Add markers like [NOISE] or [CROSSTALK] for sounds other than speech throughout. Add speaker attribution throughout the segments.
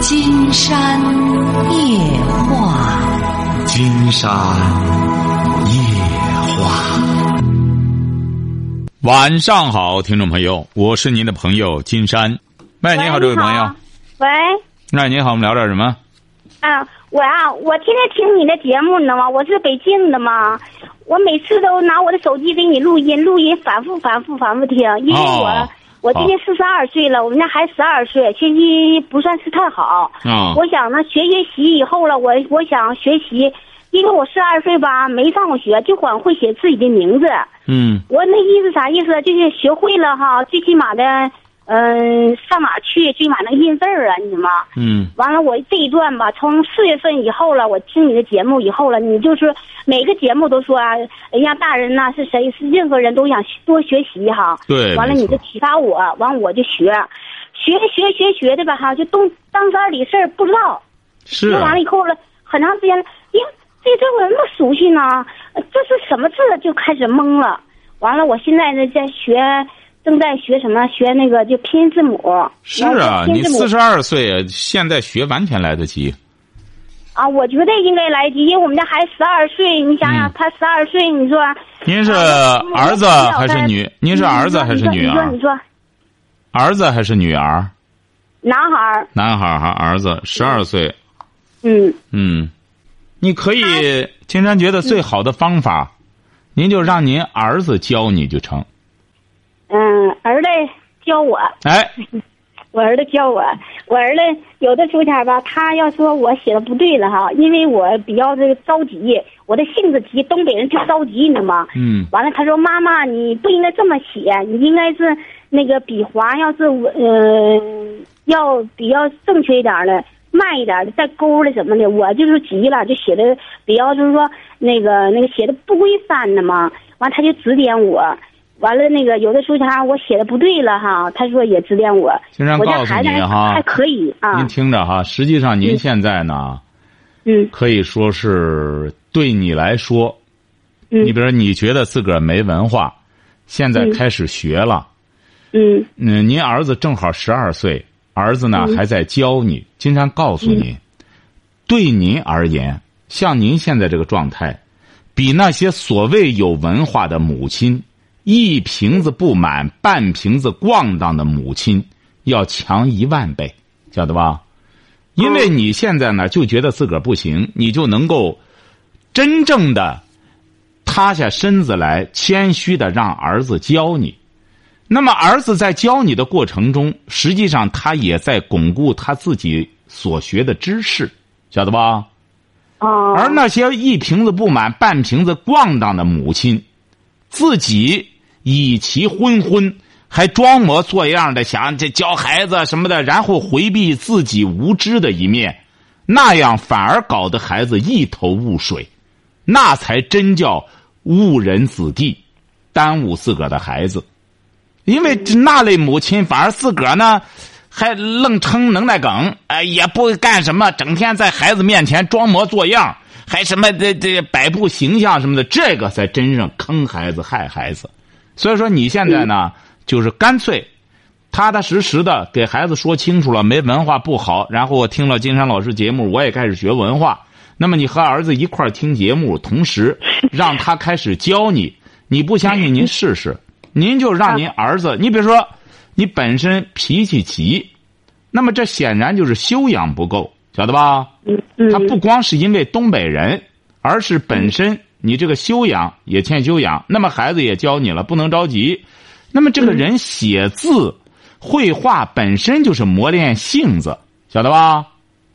Speaker 1: 金山夜话，
Speaker 2: 金山夜话。
Speaker 3: 晚上好，听众朋友，我是您的朋友金山。喂，你好，这位朋友。
Speaker 4: 喂。
Speaker 3: 那你好，我们聊点什么？
Speaker 4: 啊，我啊，我天天听你的节目，你知道吗？我是北京的嘛，我每次都拿我的手机给你录音，录音反复、反复、反复听，因为我、
Speaker 3: 哦
Speaker 4: 我今年四十二岁了，我们家孩子十二岁，学习不算是太好。
Speaker 3: 啊
Speaker 4: 我想呢，学学习以后了，我我想学习，因为我十二岁吧，没上过学，就光会写自己的名字。
Speaker 3: 嗯
Speaker 4: 我那意思啥意思？就是学会了哈，最起码的，嗯、上哪儿去，最起码那个印字儿啊，你吗？
Speaker 3: 嗯
Speaker 4: 完了，我这一段吧，从四月份以后了，我听你的节目以后了，你就是每个节目都说啊，人家大人呐、是谁是任何人都想多学习哈。
Speaker 3: 对
Speaker 4: 完了，你就启发我，完我就学，学学学学的吧哈，就东当三里事儿不知道。
Speaker 3: 是啊
Speaker 4: 学完了以后了，很长时间了，哎呀，这字我那么熟悉呢，呃这是什么字？就开始懵了。完了，我现在呢在学，正在学什么？学那个就拼音字母。
Speaker 3: 是啊，你四十二岁，现在学完全来得及。
Speaker 4: 啊，我觉得应该来得及，因为我们家孩子十二岁，你想想，
Speaker 3: 嗯
Speaker 4: 他十二岁，你说
Speaker 3: 您是儿子还是女？您是儿子还是女儿
Speaker 4: 你说你？说
Speaker 3: 儿子还是女儿？
Speaker 4: 男孩儿，
Speaker 3: 男孩儿哈，儿子十二岁。
Speaker 4: 嗯
Speaker 3: 嗯，你可以，青山觉得最好的方法，您就让您儿子教你就成。
Speaker 4: 嗯，儿子教我，
Speaker 3: 哎，[LAUGHS]
Speaker 4: 我儿子教我，我儿子有的时候前吧，他要说我写的不对了哈，因为我比较这个着急，我的性子急，东北人就着急，你知道吗？
Speaker 3: 嗯
Speaker 4: 完了，他说：“妈妈，你不应该这么写，你应该是那个笔划要是呃要比较正确一点的，慢一点的，带勾的什么的。”我就是急了，就写的比较就是说那个那个写的不规范的嘛。完，他就指点我。完了，那个有的时候他我写的不对了哈，他说也指点我。
Speaker 3: 经常告诉你哈
Speaker 4: 还可以啊。
Speaker 3: 您，听着哈，实际上您现在呢，
Speaker 4: 嗯。
Speaker 3: 可以说是对你来说，
Speaker 4: 嗯。
Speaker 3: 你比如说你觉得自个儿没文化，现在
Speaker 4: 嗯。
Speaker 3: 开始学了，
Speaker 4: 嗯。
Speaker 3: 嗯，您儿子正好十二岁，儿子呢还在教你。经常告诉你，对您而言，像您现在这个状态，比那些所谓有文化的母亲，一瓶子不满半瓶子咣当的母亲，要强一万倍，晓得吧？因为你现在呢，就觉得自个儿不行，你就能够真正的塌下身子来，谦虚的让儿子教你。那么，儿子在教你的过程中，实际上他也在巩固他自己所学的知识，晓得吧？
Speaker 4: 哦，
Speaker 3: 而那些一瓶子不满半瓶子咣当的母亲，自己以其昏昏，还装模作样的想这教孩子什么的，然后回避自己无知的一面，那样反而搞得孩子一头雾水，那才真叫误人子弟，耽误自个儿的孩子。因为那类母亲反而自个儿呢，还愣撑能耐梗，哎，也不干什么，整天在孩子面前装模作样，还什么这这摆布形象什么的，这个才真正坑孩子害孩子。所以说你现在呢，就是干脆踏踏实实的给孩子说清楚了，没文化不好。然后我听了金山老师节目，我也开始学文化。那么你和儿子一块儿听节目，同时 [LAUGHS] 让他开始教你。你不相信，您试试。您就让您儿子，你比如说，你本身脾气急，那么这显然就是修养不够，晓得吧？
Speaker 4: 嗯嗯
Speaker 3: 他不光是因为东北人，而是本身你这个修养也欠修养。那么孩子也教你了，不能着急。那么这个人写字、绘画本身就是磨练性子，晓得吧？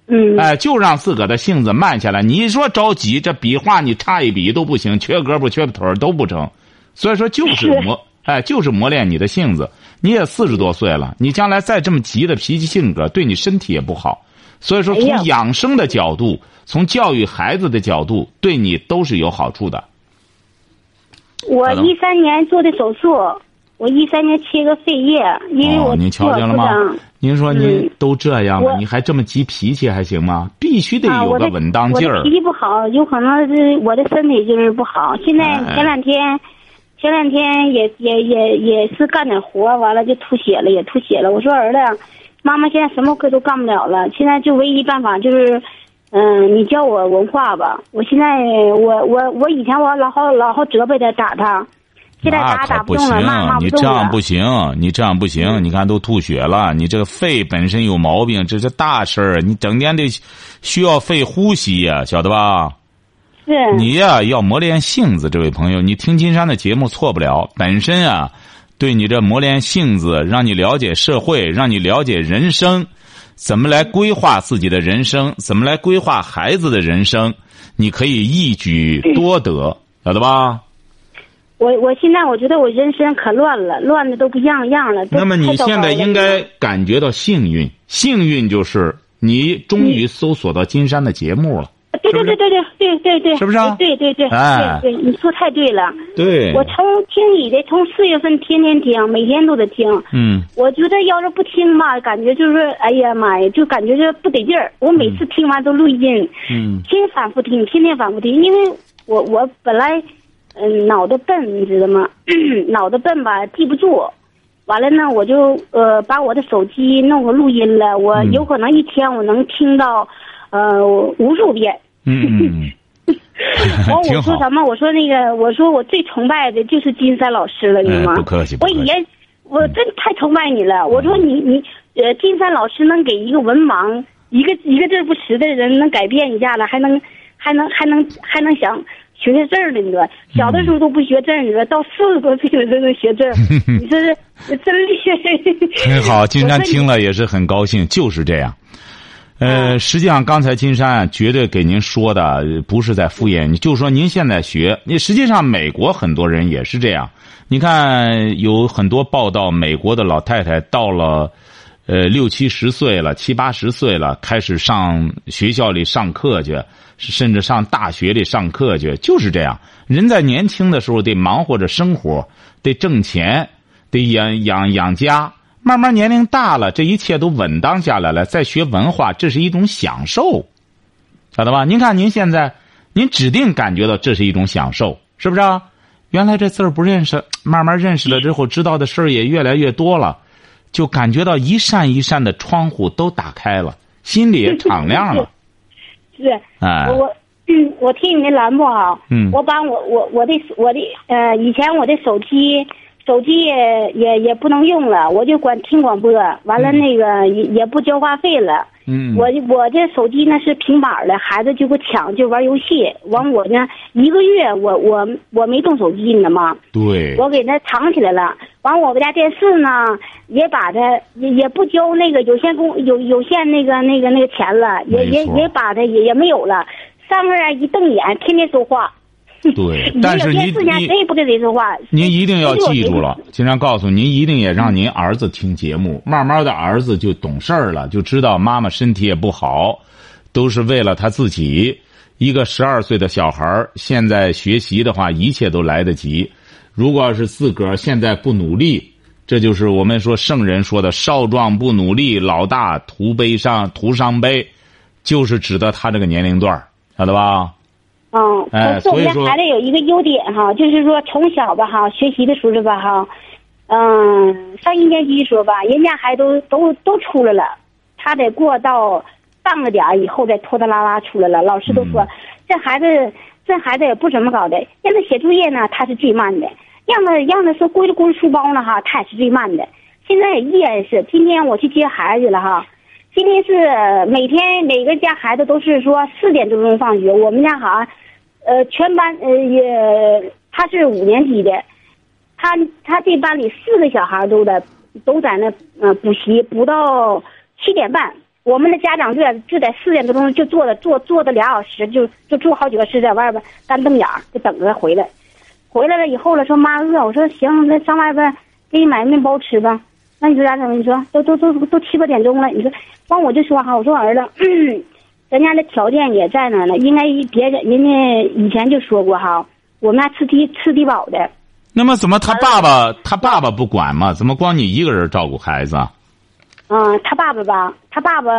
Speaker 4: 嗯
Speaker 3: 哎，就让自个儿的性子慢下来。你说着急，这笔画你差一笔都不行，缺胳膊缺腿都不成。所以说，就是
Speaker 4: 是
Speaker 3: 磨，[LAUGHS] 哎，就是磨练你的性子。你也四十多岁了，你将来再这么急的脾气性格，对你身体也不好。所以说，从养生的角度，从教育孩子的角度，对你都是有好处的。
Speaker 4: 我一三年做的手术，我一三年切个肺叶，因为我
Speaker 3: 哦，您瞧见了吗？您说您
Speaker 4: 嗯
Speaker 3: 都这样了，
Speaker 4: 我
Speaker 3: 你还这么急脾气还行吗？必须得有个稳当劲儿
Speaker 4: 我。脾气不好，有可能是我的身体就是不好。现在
Speaker 3: 哎
Speaker 4: 前两天，前两天也也也也是干点活，完了就吐血了，也吐血了。我说儿子，妈妈现在什么课都干不了了，现在就唯一办法就是，嗯、你教我文化吧。我现在我我我以前我老好老好责备他打他，现在打
Speaker 3: 那可不
Speaker 4: 动了，骂骂
Speaker 3: 行，你
Speaker 4: 不动了。
Speaker 3: 这样不行，你这样不行，你看都吐血了，你这个肺本身有毛病，这是大事儿，你整天得需要肺呼吸呀、晓得吧？
Speaker 4: 是
Speaker 3: 你呀、要磨练性子，这位朋友，你听金山的节目错不了。本身啊，对你这磨练性子，让你了解社会，让你了解人生，怎么来规划自己的人生，怎么来规划孩子的人生，你可以一举多得，晓得吧？
Speaker 4: 我我现在我觉得我人生可乱了，乱的都不像样了。
Speaker 3: 那么你现在应该感觉到幸运，幸运就是你终于搜索到金山的节目了。
Speaker 4: 对对对对对对对对，
Speaker 3: 是不是啊
Speaker 4: 对对对，
Speaker 3: 哎
Speaker 4: 对对，你说太对了。
Speaker 3: 对，
Speaker 4: 我从听你的，从四月份天天听，每天都得听。
Speaker 3: 嗯，
Speaker 4: 我觉得要是不听吧，感觉就是哎呀妈呀，就感觉就不得劲儿。我每次听完都录音，
Speaker 3: 嗯，
Speaker 4: 天反复听，天天反复听，因为我我本来嗯、脑袋笨，你知道吗？[CLEARS THROAT] 脑袋笨吧，记不住。完了呢，我就呃把我的手机弄个录音了，我
Speaker 3: 嗯
Speaker 4: 有可能一天我能听到呃无数遍。
Speaker 3: 嗯 [LAUGHS] 挺好。
Speaker 4: 我说什么？我说那个，我说我最崇拜的就是金山老师了，你知道吗？
Speaker 3: 哎不客气客气
Speaker 4: 我以前我真太崇拜你了。我说你你呃，金山老师能给一个文盲、一个一个字不识的人能改变一下子，还能还能还能还能想学学字儿的，你说小的时候都不学字儿，你说到四十多岁了都能学字儿，[LAUGHS] 你说是真厉害。[LAUGHS]
Speaker 3: 很好，金山听了也是很高兴，就是这样。呃，实际上刚才金山啊，绝对给您说的呃不是在敷衍你，就是说您现在学，你实际上美国很多人也是这样。你看有很多报道，美国的老太太到了呃六七十岁了，七八十岁了，开始上学校里上课去，甚至上大学里上课去，就是这样。人在年轻的时候得忙活着生活，得挣钱，得养养养家。慢慢年龄大了，这一切都稳当下来了，再学文化，这是一种享受，晓得吧？您看您现在，您指定感觉到这是一种享受，是不是啊？原来这字儿不认识，慢慢认识了之后，知道的事儿也越来越多了，就感觉到一扇一扇的窗户都打开了，心里也敞亮了。
Speaker 4: 是，
Speaker 3: 哎
Speaker 4: 我我嗯，我听你的栏目啊，
Speaker 3: 嗯
Speaker 4: 我把我我我的我的呃，以前我的手机手机也也也不能用了，我就管听广播，完了那个也也不交话费了。
Speaker 3: 嗯，
Speaker 4: 我我这手机呢是平板儿的，孩子就给我抢，就玩游戏。完我呢一个月我我我没动手机，你知道吗？
Speaker 3: 对，
Speaker 4: 我给他藏起来了。完，我们家电视呢，也把它也也不交那个有线公有有线那个那个那个钱了，也也也把它也也没有了。三个人一瞪眼，天天说话。[LAUGHS]
Speaker 3: 对但是你
Speaker 4: 有电视前
Speaker 3: 你
Speaker 4: 谁也不跟谁说话。
Speaker 3: 您一定要记住了，经常告诉您，一定也让您儿子听节目，慢慢的儿子就懂事儿了，就知道妈妈身体也不好，都是为了他自己。一个十二岁的小孩儿现在学习的话，一切都来得及。如果要是自个儿现在不努力，这就是我们说圣人说的“少壮不努力，老大徒悲伤，徒伤悲”，就是指的他这个年龄段晓得吧？
Speaker 4: 嗯，
Speaker 3: 哎
Speaker 4: 可是我们家
Speaker 3: 所以说
Speaker 4: 孩子有一个优点哈，就是说从小吧哈，学习的时候吧哈，嗯，上一年级的时候吧，人家孩子都都都出来了，他得过到半个点儿以后再拖拖拉拉出来了。老师都说、
Speaker 3: 嗯
Speaker 4: 这孩子这孩子也不怎么搞的，让他写作业呢，他是最慢的；让他让他说归了归书包呢哈，他也是最慢的。现在依然是，今天我去接孩子了哈。今天是每天每个家孩子都是说四点多钟放学，我们家好像，呃，全班呃也他是五年级的，他他这班里四个小孩都在都在那呃补习，补到七点半。我们的家长就在就在四点多钟就坐着坐坐的俩小时，就就坐好几个师在外边干瞪眼，就等着回来。回来了以后了，说妈饿，我说行，那上外边给你买面包吃吧。那你说咋整？你说都都都都七八点钟了，你说，完我就说哈，我说儿子，[CLEARS THROAT] 咱家的条件也在那儿呢，应该别人人家以前就说过哈，我们家吃低吃低保的，
Speaker 3: 那么怎么他爸爸他爸爸不管吗？怎么光你一个人照顾孩子啊？
Speaker 4: 嗯，他爸爸吧，他爸爸，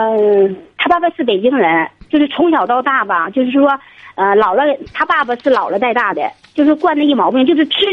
Speaker 4: 他爸爸是北京人，就是从小到大吧，就是说，呃，姥姥，他爸爸是姥姥带大的，就是惯的一毛病，就是吃，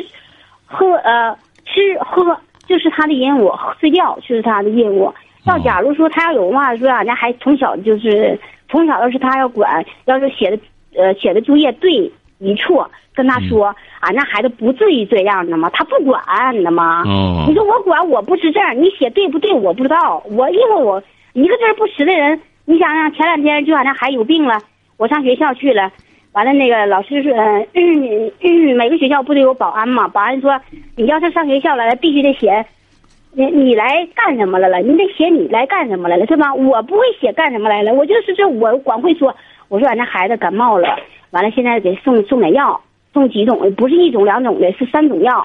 Speaker 4: 喝，呃，吃喝就是他的任务，睡觉就是他的任务。要假如说他要有话说俺家孩子从小就是从小要是他要管，要是写的呃写的作业对与错，跟他说，俺那孩子不至于这样的吗？他不管，你知道吗？
Speaker 3: 哦
Speaker 4: 你说我管我不识字儿，你写对不对我不知道。我因为我一个字不识的人，你想想前两天就俺家孩子有病了，我上学校去了，完了那个老师说，呃嗯嗯，每个学校不都有保安嘛？保安说你要是上学校来了，必须得写。你你来干什么来了？你得写你来干什么来了，是吧？我不会写干什么来了，我就是这我光会说，我说俺家孩子感冒了，完了现在给送送点药，送几种，不是一种两种的，是三种药，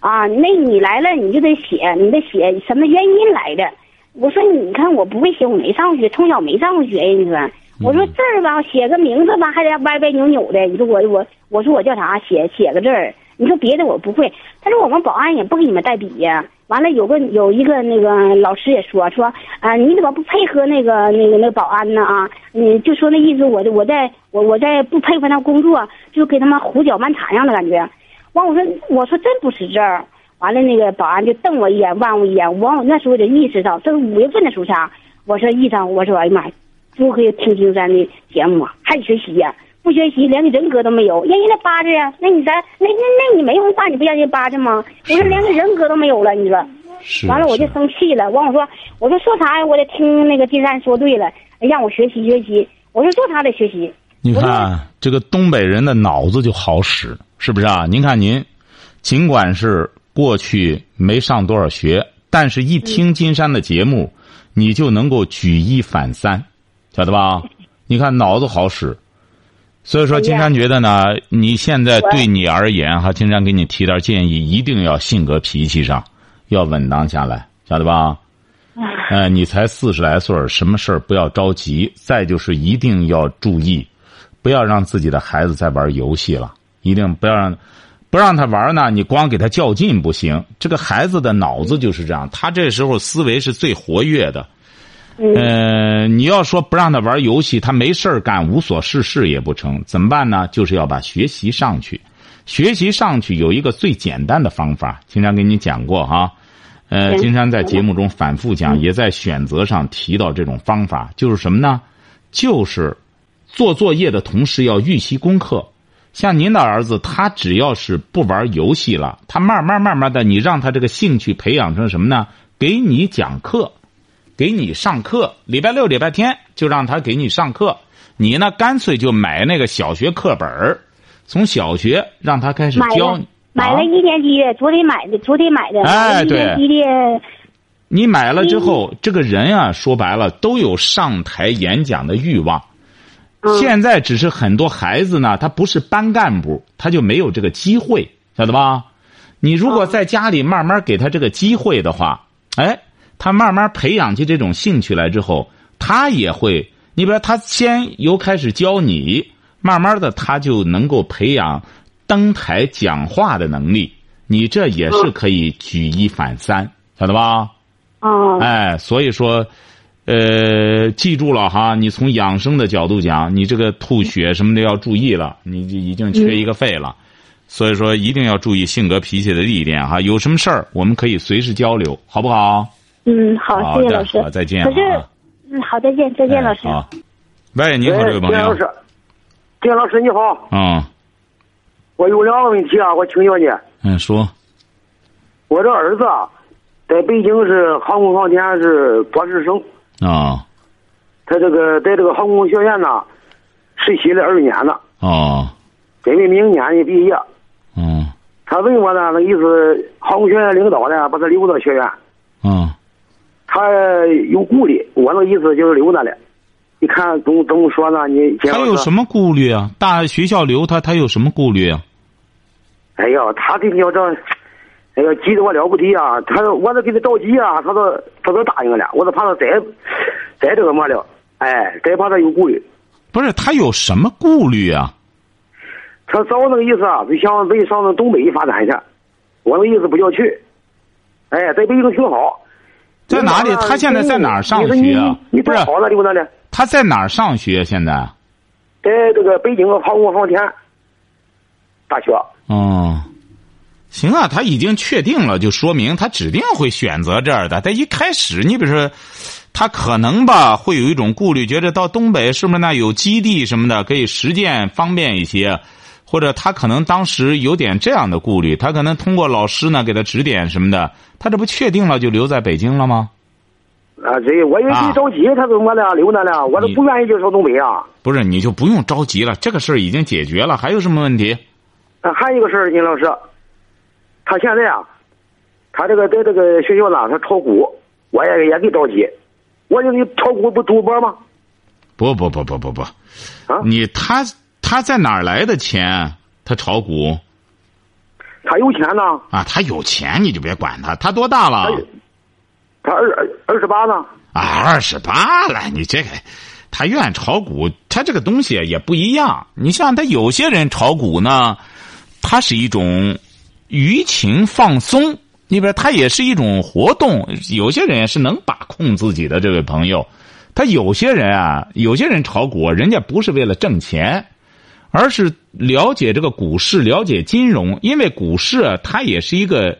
Speaker 4: 啊，那你来了你就得写，你得写什么原因来的。我说你看我不会写，我没上过学，从小没上过学呀，你说。我说字儿吧，写个名字吧，还得歪歪扭扭的。你说我我我说我叫啥？写写个字儿。你说别的我不会。他说我们保安也不给你们带笔呀。完了有个有一个那个老师也说说啊，你怎么不配合那个那个那个保安呢啊？你就说那意思，我我在我我在不配合他工作，就给他们胡搅蛮缠样的感觉。完我说我说真不识字儿。完了那个保安就瞪我一眼，望我一眼。完我那时候就意识到，这是五月份的时候啥？我说医生，我说哎呀妈呀。不可以听金山的节目，还得学习呀、不学习连个人格都没有，让人家巴着呀。那你咱那那那你没文化，你不让人家巴着吗？我说连个人格都没有了，你说。
Speaker 3: 是。
Speaker 4: 完了我就生气了，完我说我说说啥呀？我得听那个金山说对了，让我学习学习。我说做啥得学习。
Speaker 3: 你看这个东北人的脑子就好使，是不是啊？您看您，尽管是过去没上多少学，但是一听金山的节目，你就能够举一反三。晓得吧？你看脑子好使，所以说金山觉得呢，你现在对你而言哈，金山给你提点建议，一定要性格脾气上要稳当下来，晓得吧？呃，你才四十来岁什么事儿不要着急。再就是一定要注意，不要让自己的孩子再玩游戏了，一定不要让，不让他玩呢。你光给他较劲不行。这个孩子的脑子就是这样，他这时候思维是最活跃的。呃，你要说不让他玩游戏，他没事儿干，无所事事也不成。怎么办呢？就是要把学习上去。学习上去有一个最简单的方法，经常给你讲过哈。呃，金山在节目中反复讲，也在选择上提到这种方法，就是什么呢？就是做作业的同时要预习功课。像您的儿子，他只要是不玩游戏了，他慢慢慢慢的，你让他这个兴趣培养成什么呢？给你讲课。给你上课，礼拜六、礼拜天就让他给你上课。你呢，干脆就买那个小学课本儿，从小学让他开始教你。
Speaker 4: 买了一年级的，昨天买的，昨天买的。
Speaker 3: 哎，对。
Speaker 4: 一年级的。
Speaker 3: 你买了之后，这个人啊，说白了都有上台演讲的欲望。现在只是很多孩子呢，他不是班干部，他就没有这个机会，晓得吧？你如果在家里慢慢给他这个机会的话，哎。他慢慢培养起这种兴趣来之后，他也会，你比如他先由开始教你，慢慢的他就能够培养登台讲话的能力。你这也是可以举一反三，晓得吧？
Speaker 4: 哦。
Speaker 3: 哎，所以说，呃，记住了哈，你从养生的角度讲，你这个吐血什么的要注意了，你就已经缺一个肺了。所以说，一定要注意性格脾气的历练哈。有什么事儿，我们可以随时交流，好不好？
Speaker 4: 嗯，好，谢谢老师。
Speaker 3: 好，再见。
Speaker 4: 可是，嗯，好，再见，再见，老师。
Speaker 3: 好。喂，你好，这位朋友。
Speaker 5: 金老师，金老师你好。
Speaker 3: 嗯。
Speaker 5: 我有两个问题啊，我请教你。
Speaker 3: 嗯，说。
Speaker 5: 我这儿子在北京是航空航天是博士生。
Speaker 3: 啊。
Speaker 5: 他这个在这个航空学院呢，实习了二年了。
Speaker 3: 哦。
Speaker 5: 准备明年就毕业。
Speaker 3: 嗯。
Speaker 5: 他问我呢，那意思航空学院领导呢，把他留到学院。
Speaker 3: 嗯，
Speaker 5: 他有顾虑，我那意思就是留那了。你看怎么怎么说呢？你
Speaker 3: 他有什么顾虑啊？大学校留他，他有什么顾虑啊？
Speaker 5: 哎呀，他这要这，哎呀，急得我了不得啊！他说我都给他着急啊，他都他都答应了，我都怕他再再这个么了，哎，再怕他有顾虑。
Speaker 3: 不是他有什么顾虑啊？
Speaker 5: 他找那个意思啊，就想北上那东北发展去，我那意思不叫去。哎，在北京挺好，
Speaker 3: 在哪里？他现在在哪儿上学啊？不是。他在哪儿上学？现在？
Speaker 5: 在这个北京航空航天大学。
Speaker 3: 哦，行啊，他已经确定了，就说明他指定会选择这儿的。他一开始，你比如说，他可能吧会有一种顾虑，觉得到东北是不是那有基地什么的，可以实践方便一些，或者他可能当时有点这样的顾虑，他可能通过老师呢给他指点什么的，他这不确定了就留在北京了吗？
Speaker 5: 啊，对，我也挺着急，他怎么的留那了？我都不愿意就上东北啊。
Speaker 3: 不是，你就不用着急了，这个事儿已经解决了，还有什么问题？
Speaker 5: 啊，还有一个事儿，金老师。他现在啊，他这个在这个学校呢，他炒股，我也也给着急。我就你炒股不赌博吗？
Speaker 3: 不不不不不不，
Speaker 5: 啊，
Speaker 3: 你他他在哪儿来的钱？他炒股？
Speaker 5: 他有钱呢。
Speaker 3: 啊，他有钱你就别管他。他多大了？
Speaker 5: 他二二十八呢。
Speaker 3: 啊，二十八了，你这个，他愿意炒股，他这个东西也不一样。你像他有些人炒股呢，他是一种。舆情放松，你比如他也是一种活动。有些人也是能把控自己的。这位朋友，他有些人啊，有些人炒股，人家不是为了挣钱，而是了解这个股市，了解金融。因为股市啊，它也是一个，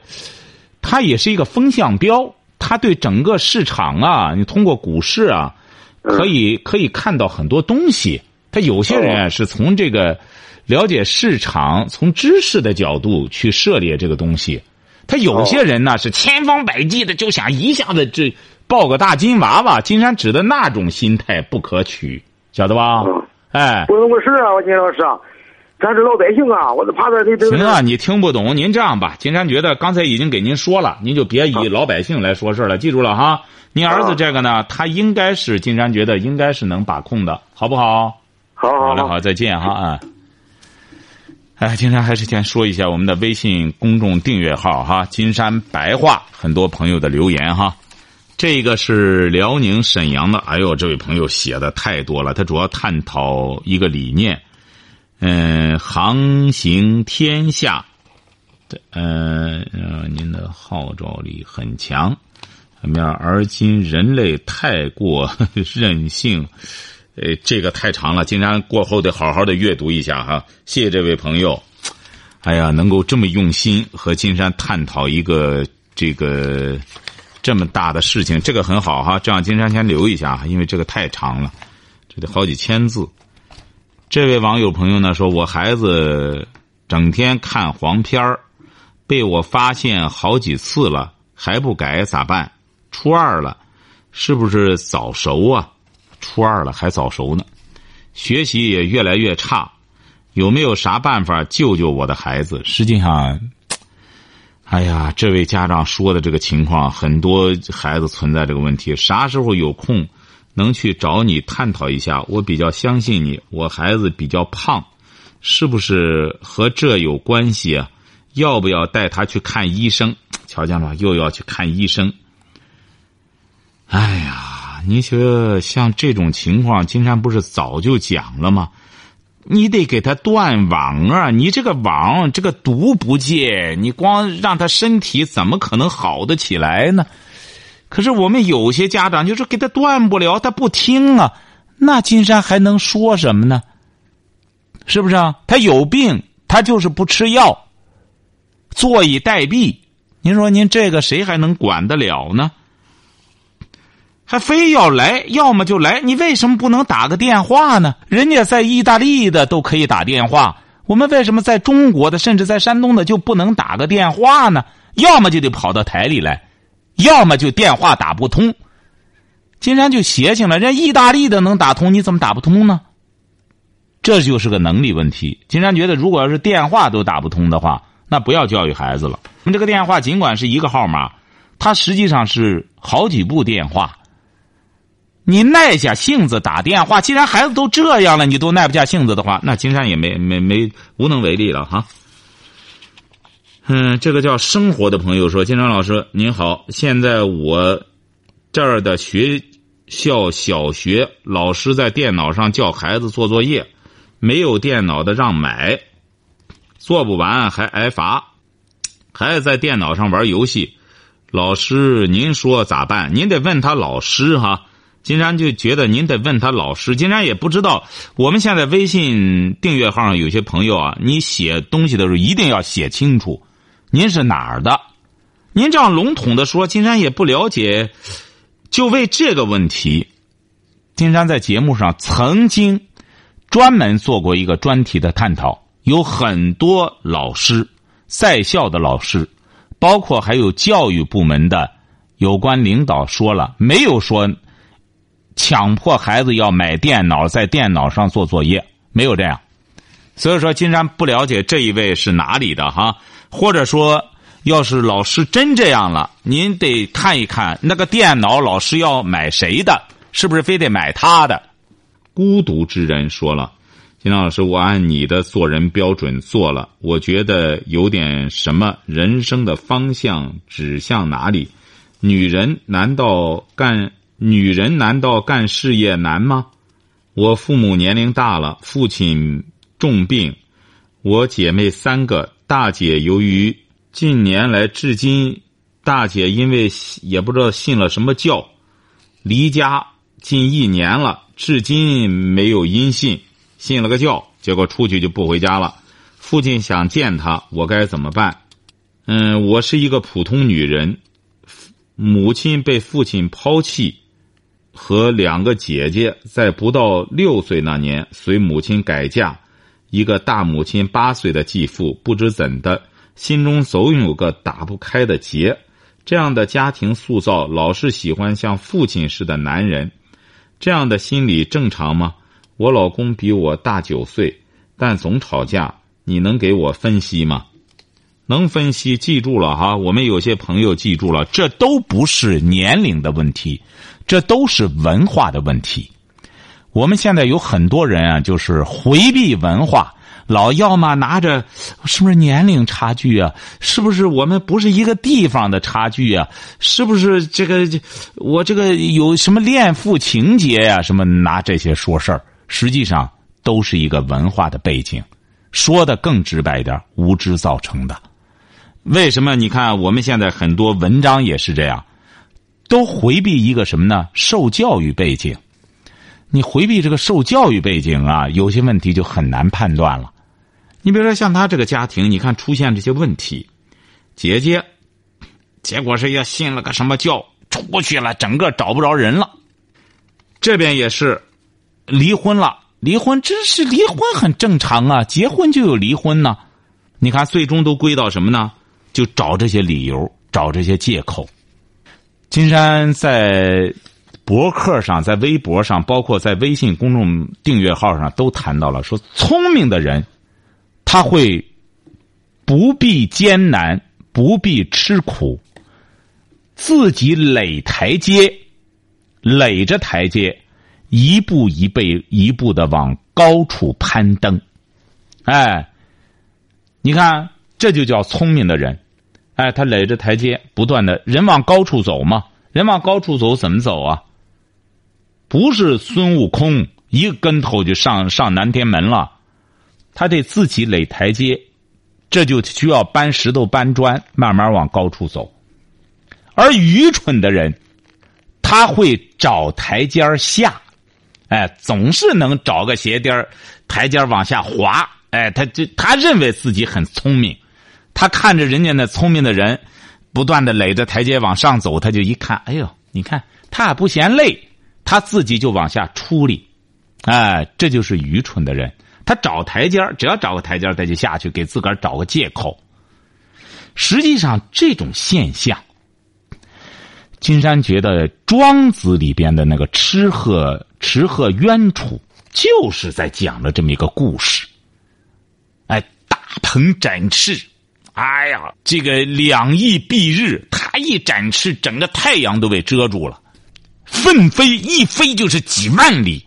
Speaker 3: 它也是一个风向标，它对整个市场啊，你通过股市啊，可以可以看到很多东西。他有些人啊，是从这个。了解市场，从知识的角度去涉猎这个东西，他有些人呢是千方百计的就想一下子这抱个大金娃娃，金山指的那种心态不可取，晓得吧？哎，
Speaker 5: 不能不是啊，我金老师，咱是老百姓啊，我都怕他这这。
Speaker 3: 行啊，你听不懂，您这样吧，金山觉得刚才已经给您说了，您就别以老百姓来说事了，记住了哈。您儿子这个呢，他应该是金山觉得应该是能把控的，好不好？
Speaker 5: 好好
Speaker 3: 好，好，再见哈啊。哎，金山还是先说一下我们的微信公众订阅号哈，金山白话，很多朋友的留言哈。这个是辽宁沈阳的，哎呦，这位朋友写的太多了，他主要探讨一个理念，嗯，航行天下，嗯，您的号召力很强，什么呀？而今人类太过任性。呃，[LAUGHS] 这个太长了，金山过后得好好的阅读一下哈。谢谢这位朋友，哎呀，能够这么用心和金山探讨一个这个这么大的事情，这个很好哈。这样金山先留一下，因为这个太长了，这得好几千字。这位网友朋友呢说，我孩子整天看黄片儿，被我发现好几次了，还不改咋办？初二了，是不是早熟啊？初二了还早熟呢，学习也越来越差，有没有啥办法救救我的孩子？实际上，哎呀，这位家长说的这个情况，很多孩子存在这个问题。啥时候有空能去找你探讨一下？我比较相信你。我孩子比较胖，是不是和这有关系啊？要不要带他去看医生？瞧见了，又要去看医生。哎呀。你说像这种情况，金山不是早就讲了吗？你得给他断网啊！你这个网，这个毒不戒，你光让他身体怎么可能好得起来呢？可是我们有些家长就是给他断不了，他不听啊，那金山还能说什么呢？是不是啊？他有病，他就是不吃药，坐以待毙。您说您这个谁还能管得了呢？还非要来，要么就来。你为什么不能打个电话呢？人家在意大利的都可以打电话，我们为什么在中国的，甚至在山东的就不能打个电话呢？要么就得跑到台里来，要么就电话打不通。金山就邪性了，人家意大利的能打通，你怎么打不通呢？这就是个能力问题。金山觉得，如果要是电话都打不通的话，那不要教育孩子了。你这个电话尽管是一个号码，它实际上是好几部电话。你耐下性子打电话，既然孩子都这样了，你都耐不下性子的话，那金山也没没没无能为力了哈。嗯，这个叫生活的朋友说：“金山老师您好，现在我这儿的学校小学老师在电脑上叫孩子做作业，没有电脑的让买，做不完还挨罚，孩子在电脑上玩游戏，老师您说咋办？您得问他老师哈。”金山就觉得您得问他老师，金山也不知道。我们现在微信订阅号上有些朋友啊，你写东西的时候一定要写清楚，您是哪儿的？您这样笼统的说，金山也不了解。就为这个问题，金山在节目上曾经专门做过一个专题的探讨，有很多老师、在校的老师，包括还有教育部门的有关领导说了，没有说强迫孩子要买电脑，在电脑上做作业，没有这样。所以说，金山不了解这一位是哪里的哈，或者说。要是老师真这样了，您得看一看那个电脑，老师要买谁的？是不是非得买他的？孤独之人说了：“金老师，我按你的做人标准做了，我觉得有点什么人生的方向指向哪里？女人难道干女人难道干事业难吗？我父母年龄大了，父亲重病，我姐妹三个，大姐由于。”近年来至今，大姐因为也不知道信了什么教，离家近一年了，至今没有音信。信了个教，结果出去就不回家了。父亲想见她，我该怎么办？嗯，我是一个普通女人，母亲被父亲抛弃，和两个姐姐在不到六岁那年随母亲改嫁，一个大母亲八岁的继父，不知怎的。心中总有个打不开的结，这样的家庭塑造老是喜欢像父亲似的男人，这样的心理正常吗？我老公比我大九岁，但总吵架，你能给我分析吗？能分析，记住了哈。我们有些朋友记住了，这都不是年龄的问题，这都是文化的问题。我们现在有很多人啊，就是回避文化。老要么拿着，是不是年龄差距啊？是不是我们不是一个地方的差距啊？是不是这个我这个有什么恋父情节呀？什么拿这些说事儿？实际上都是一个文化的背景，说的更直白一点，无知造成的。为什么？你看我们现在很多文章也是这样，都回避一个什么呢？受教育背景。你回避这个受教育背景啊，有些问题就很难判断了。你比如说，像他这个家庭，你看出现这些问题，姐姐，结果是要信了个什么教，出去了，整个找不着人了。这边也是离婚了，离婚真是离婚很正常啊，结婚就有离婚呢。你看，最终都归到什么呢？就找这些理由，找这些借口。金山在博客上，在微博上，包括在微信公众订阅号上，都谈到了说，聪明的人。他会不必艰难，不必吃苦，自己垒台阶，垒着台阶，一步一步一步的往高处攀登。哎，你看，这就叫聪明的人。哎，他垒着台阶，不断的人往高处走嘛。人往高处走，怎么走啊？不是孙悟空一个跟头就上上南天门了。他得自己垒台阶，这就需要搬石头、搬砖，慢慢往高处走。而愚蠢的人，他会找台阶下，哎，总是能找个鞋垫台阶往下滑。哎，他就他认为自己很聪明，他看着人家那聪明的人，不断的垒着台阶往上走，他就一看，哎呦，你看他也不嫌累，他自己就往下出力，哎，这就是愚蠢的人。他找台阶只要找个台阶他就下去，给自个儿找个借口。实际上，这种现象，金山觉得《庄子》里边的那个吃喝吃喝冤处，就是在讲了这么一个故事。哎，大鹏展翅，哎呀，这个两翼蔽日，他一展翅，整个太阳都被遮住了，奋飞一飞就是几万里，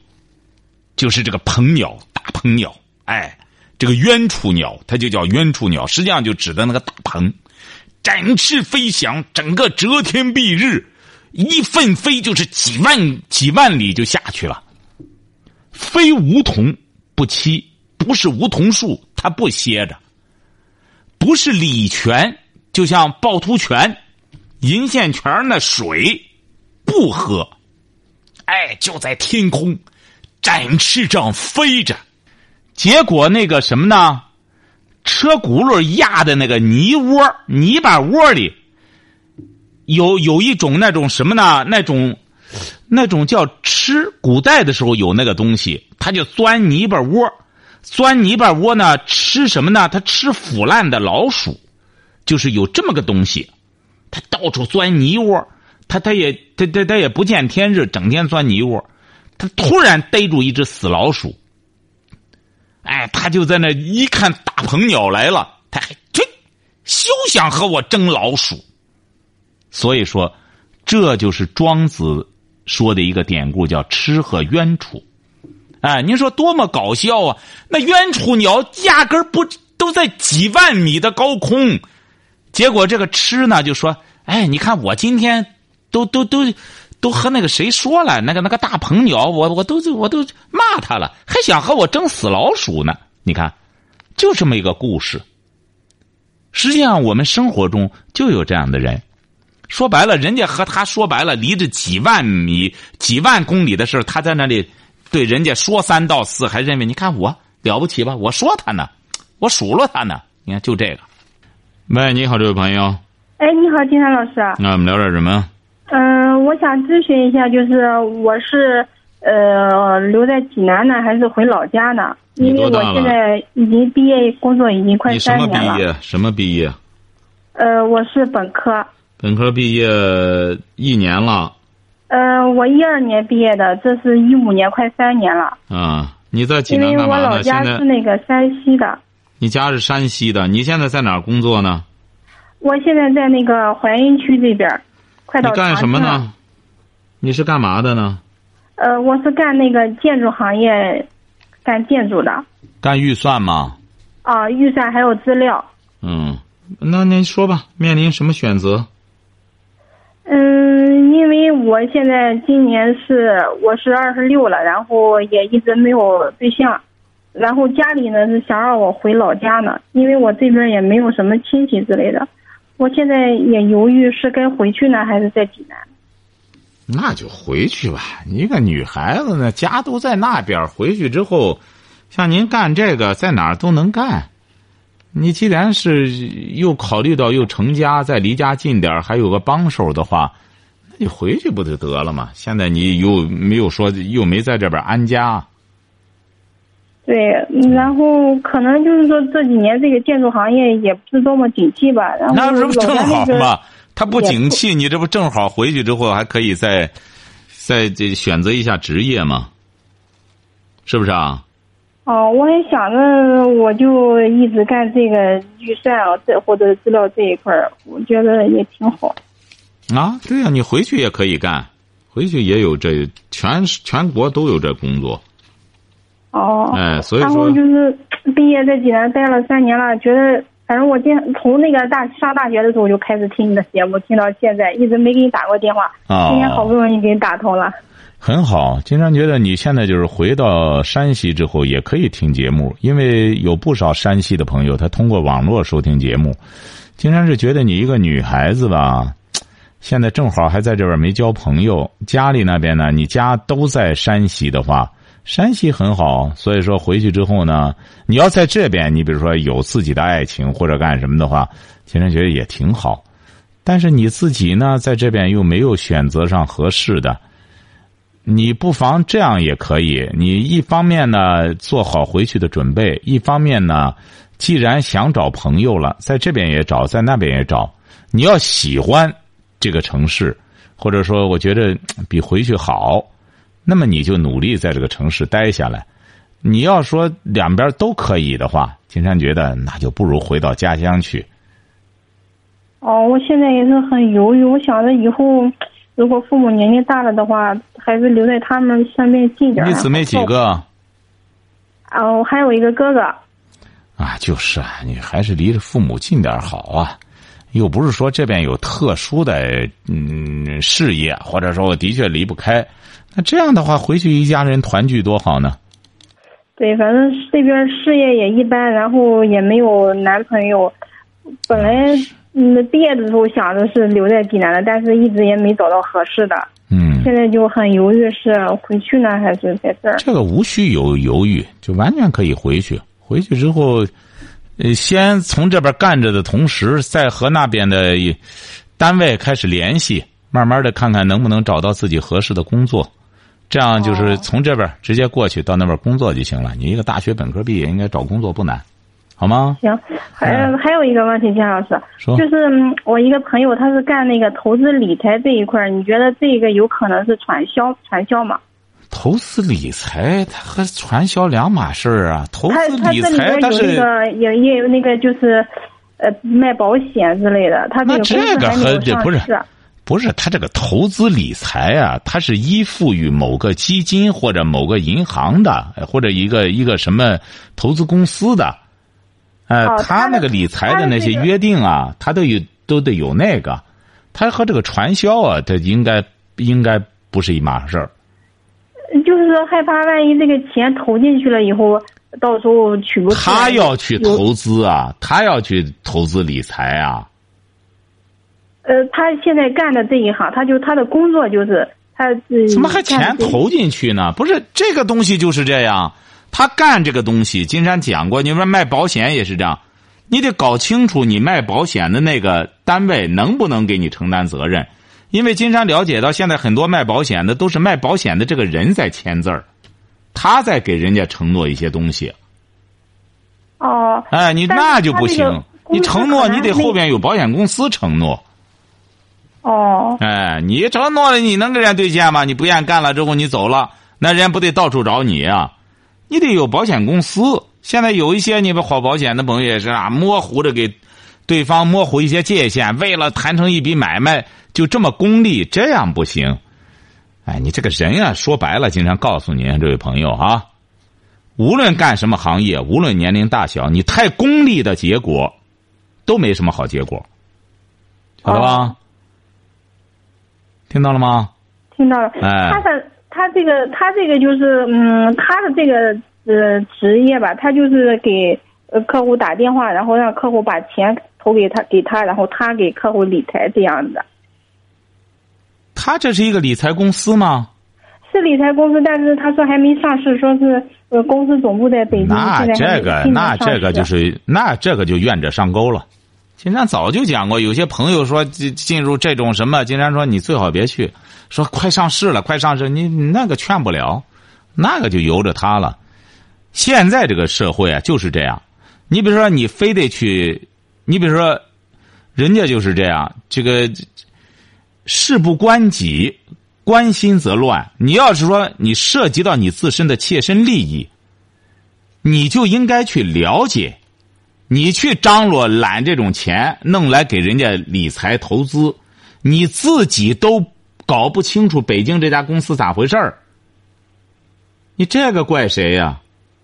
Speaker 3: 就是这个鹏鸟。大鹏鸟，哎，这个冤雏鸟，它就叫冤雏鸟，实际上就指的那个大鹏，展翅飞翔，整个遮天蔽日，一奋飞就是几万几万里就下去了。非梧桐不栖，不是梧桐树，它不歇着；不是礼泉，就像趵突泉、银线泉那水不喝，哎，就在天空展翅这样飞着。结果那个什么呢？车轱辘压的那个泥窝、泥巴窝里，有有一种那种什么呢？那种那种叫吃。古代的时候有那个东西，它就钻泥巴窝，钻泥巴窝呢，吃什么呢？他吃腐烂的老鼠，就是有这么个东西，他到处钻泥窝，他他也他他他也不见天日，整天钻泥窝，他突然逮住一只死老鼠。哎，他就在那一看大鹏鸟来了，他还去，休想和我争老鼠。所以说，这就是庄子说的一个典故，叫“吃和冤处”。哎，您说多么搞笑啊！那冤处鸟压根不都在几万米的高空，结果这个吃呢就说：“哎，你看我今天都都都。”都和那个谁说了，那个那个大鹏鸟，我我都我都骂他了，还想和我争死老鼠呢。你看，就这么一个故事。实际上，我们生活中就有这样的人。说白了，人家和他说白了，离着几万米、几万公里的事他在那里对人家说三道四，还认为你看我了不起吧？我说他呢，我数落他呢。你看，就这个。喂，你好，这位朋友。
Speaker 6: 哎，你好，金山老师。
Speaker 3: 那我们聊点什么？
Speaker 6: 嗯，我想咨询一下，就是我是呃留在济南呢，还是回老家呢？因为我现在已经毕业，工作已经快三年了。
Speaker 3: 什么毕业？什么毕业？
Speaker 6: 呃，我是本科。
Speaker 3: 本科毕业一年了。
Speaker 6: 呃，我一二年毕业的，这是一五年，快三年了。
Speaker 3: 啊，你在济南干嘛
Speaker 6: 呢？因为我老家是那个山西的。
Speaker 3: 你家是山西的？你现在在哪儿工作呢？
Speaker 6: 我现在在那个槐荫区这边。
Speaker 3: 快到你干什么呢？你是干嘛的呢？
Speaker 6: 呃，我是干那个建筑行业，干建筑的。
Speaker 3: 干预算吗？
Speaker 6: 啊，预算还有资料。
Speaker 3: 嗯，那您说吧，面临什么选择？
Speaker 6: 嗯，因为我现在今年是我是二十六了，然后也一直没有对象，然后家里呢是想让我回老家呢，因为我这边也没有什么亲戚之类的。我现在也犹豫是该回去呢，还是在济南。
Speaker 3: 那就回去吧。一个女孩子呢，家都在那边，回去之后，像您干这个，在哪儿都能干。你既然是又考虑到又成家，再离家近点还有个帮手的话，你回去不就得了吗？现在你又没有说，又没在这边安家。
Speaker 6: 对，然后可能就是说这几年这个建筑行业也不是多么景气吧。然后
Speaker 3: 那这不正好
Speaker 6: 吗？
Speaker 3: 它不景气，你这不正好回去之后还可以再再这选择一下职业吗？是不是啊？
Speaker 6: 哦，我也想着，我就一直干这个预算啊，这或者资料这一块儿，我觉得也挺好。
Speaker 3: 啊，对呀，你回去也可以干，回去也有这全全国都有这工作。
Speaker 6: 哦，
Speaker 3: 哎，所以说，
Speaker 6: 然后就是毕业在济南待了三年了，觉得反正我今从那个大上大学的时候就开始听你的节目，听到现在一直没给你打过电话，今天好不容易给你打通了。
Speaker 3: 很好，经常觉得你现在就是回到山西之后也可以听节目，因为有不少山西的朋友他通过网络收听节目。经常是觉得你一个女孩子吧，现在正好还在这边没交朋友，家里那边呢，你家都在山西的话。山西很好，所以说回去之后呢，你要在这边，你比如说有自己的爱情或者干什么的话，其实觉得也挺好。但是你自己呢，在这边又没有选择上合适的，你不妨这样也可以。你一方面呢做好回去的准备，一方面呢，既然想找朋友了，在这边也找，在那边也找。你要喜欢这个城市，或者说我觉得比回去好。那么你就努力在这个城市待下来。你要说两边都可以的话，金山觉得那就不如回到家乡去。
Speaker 6: 哦，我现在也是很犹豫。我想着以后如果父母年龄大了的话，还是留在他们身边近点。
Speaker 3: 你姊妹几个？
Speaker 6: 哦，我还有一个哥哥。
Speaker 3: 啊，就是啊，你还是离着父母近点好啊。又不是说这边有特殊的嗯事业，或者说我的确离不开。那这样的话，回去一家人团聚多好呢。
Speaker 6: 对，反正这边事业也一般，然后也没有男朋友。本来嗯毕业的时候想着是留在济南的，但是一直也没找到合适的。
Speaker 3: 嗯。
Speaker 6: 现在就很犹豫，是回去呢，还是在这儿？
Speaker 3: 这个无需有犹豫，就完全可以回去。回去之后，呃，先从这边干着的同时，再和那边的单位开始联系，慢慢的看看能不能找到自己合适的工作。这样就是从这边直接过去到那边工作就行了。你一个大学本科毕业，应该找工作不难，好吗？
Speaker 6: 行，还还有一个问题，金老师，就是嗯我一个朋友，他是干那个投资理财这一块儿，你觉得这个有可能是传销传销吗？
Speaker 3: 投资理财它和传销两码事儿啊。投资理财它是
Speaker 6: 个也也有那个就是，呃，卖保险之类的，他
Speaker 3: 那
Speaker 6: 这个
Speaker 3: 和这不是。不是他这个投资理财啊，它是依附于某个基金或者某个银行的，或者一个一个什么投资公司的。呃，
Speaker 6: 哦他
Speaker 3: 那个理财的那些约定啊，他都有都得有那个，他和这个传销啊，它应该应该不是一码事儿。
Speaker 6: 就是说害怕万一这个钱投进去了以后，到时候取不出。
Speaker 3: 他要去投资啊，他要去投资理财啊。
Speaker 6: 呃，他现在干的这一行，他就他的工作就是他
Speaker 3: 怎么还钱投进去呢？不是这个东西就是这样，他干这个东西，金山讲过，你说卖保险也是这样，你得搞清楚你卖保险的那个单位能不能给你承担责任，因为金山了解到现在很多卖保险的都是卖保险的这个人在签字儿，他在给人家承诺一些东西，
Speaker 6: 哦。
Speaker 3: 哎，你那就不行，你承诺你得后边有保险公司承诺。
Speaker 6: 哦
Speaker 3: 哎，你承诺了，你能给人家兑现吗？你不愿意干了之后，你走了，那人家不得到处找你啊？你得有保险公司。现在有一些你们好保险的朋友也是啊，模糊的给对方模糊一些界限，为了谈成一笔买卖，就这么功利，这样不行。哎，你这个人啊，说白了，经常告诉您这位朋友啊，无论干什么行业，无论年龄大小，你太功利的结果，都没什么好结果，晓得吧？
Speaker 6: 哦
Speaker 3: 听到了吗？
Speaker 6: 听到了。
Speaker 3: 哎
Speaker 6: 他的他这个他这个就是嗯，他的这个呃职业吧，他就是给呃客户打电话，然后让客户把钱投给他给他，然后他给客户理财这样的。
Speaker 3: 他这是一个理财公司吗？
Speaker 6: 是理财公司，但是他说还没上市，说是呃公司总部在北京，
Speaker 3: 那这个那这个就是那这个就愿者上钩了。金山早就讲过，有些朋友说进进入这种什么，金山说你最好别去，说快上市了，快上市，你你那个劝不了，那个就由着他了。现在这个社会啊就是这样，你比如说你非得去，你比如说，人家就是这样，这个事不关己，关心则乱。你要是说你涉及到你自身的切身利益，你就应该去了解。你去张罗揽这种钱，弄来给人家理财投资，你自己都搞不清楚北京这家公司咋回事儿，你这个怪谁呀、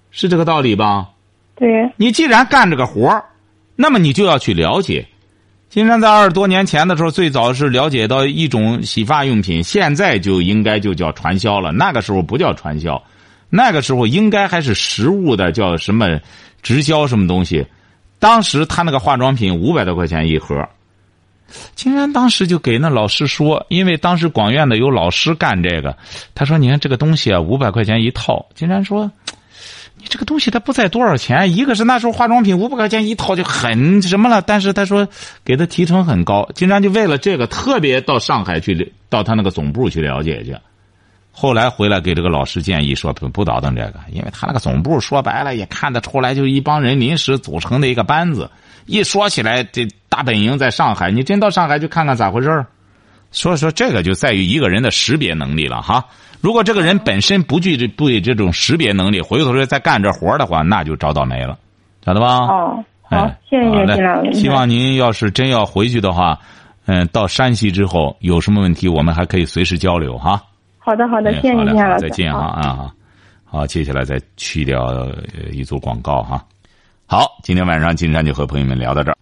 Speaker 3: 是这个道理吧？
Speaker 6: 对，
Speaker 3: 你既然干这个活儿，那么你就要去了解。金山在二十多年前的时候，最早是了解到一种洗发用品，现在就应该就叫传销了。那个时候不叫传销，那个时候应该还是实物的，叫什么直销什么东西。当时他那个化妆品五百多块钱一盒，金山当时就给那老师说，因为当时广院的有老师干这个，他说：“你看这个东西啊，五百块钱一套。”金山说。你这个东西它不在多少钱，一个是那时候化妆品五百块钱一套就很什么了，但是他说给的提成很高，经常就为了这个特别到上海去，到他那个总部去了解去。后来回来给这个老师建议说不不倒腾这个，因为他那个总部说白了也看得出来，就一帮人临时组成的一个班子。一说起来，这大本营在上海，你真到上海去看看咋回事儿？所以说这个就在于一个人的识别能力了哈。如果这个人本身不具不具这种识别能力，回头说再干这活的话，那就找倒霉了，晓得吧？
Speaker 6: 哦，好
Speaker 3: 哎，，
Speaker 6: 谢谢金老师。
Speaker 3: 希望您要是真要回去的话，嗯，到山西之后有什么问题，我们还可以随时交流哈。
Speaker 6: 好的，好的，
Speaker 3: 哎
Speaker 6: 谢谢金老师。
Speaker 3: 再见哈啊好好，接下来再去掉呃一组广告哈。好，今天晚上金山就和朋友们聊到这儿。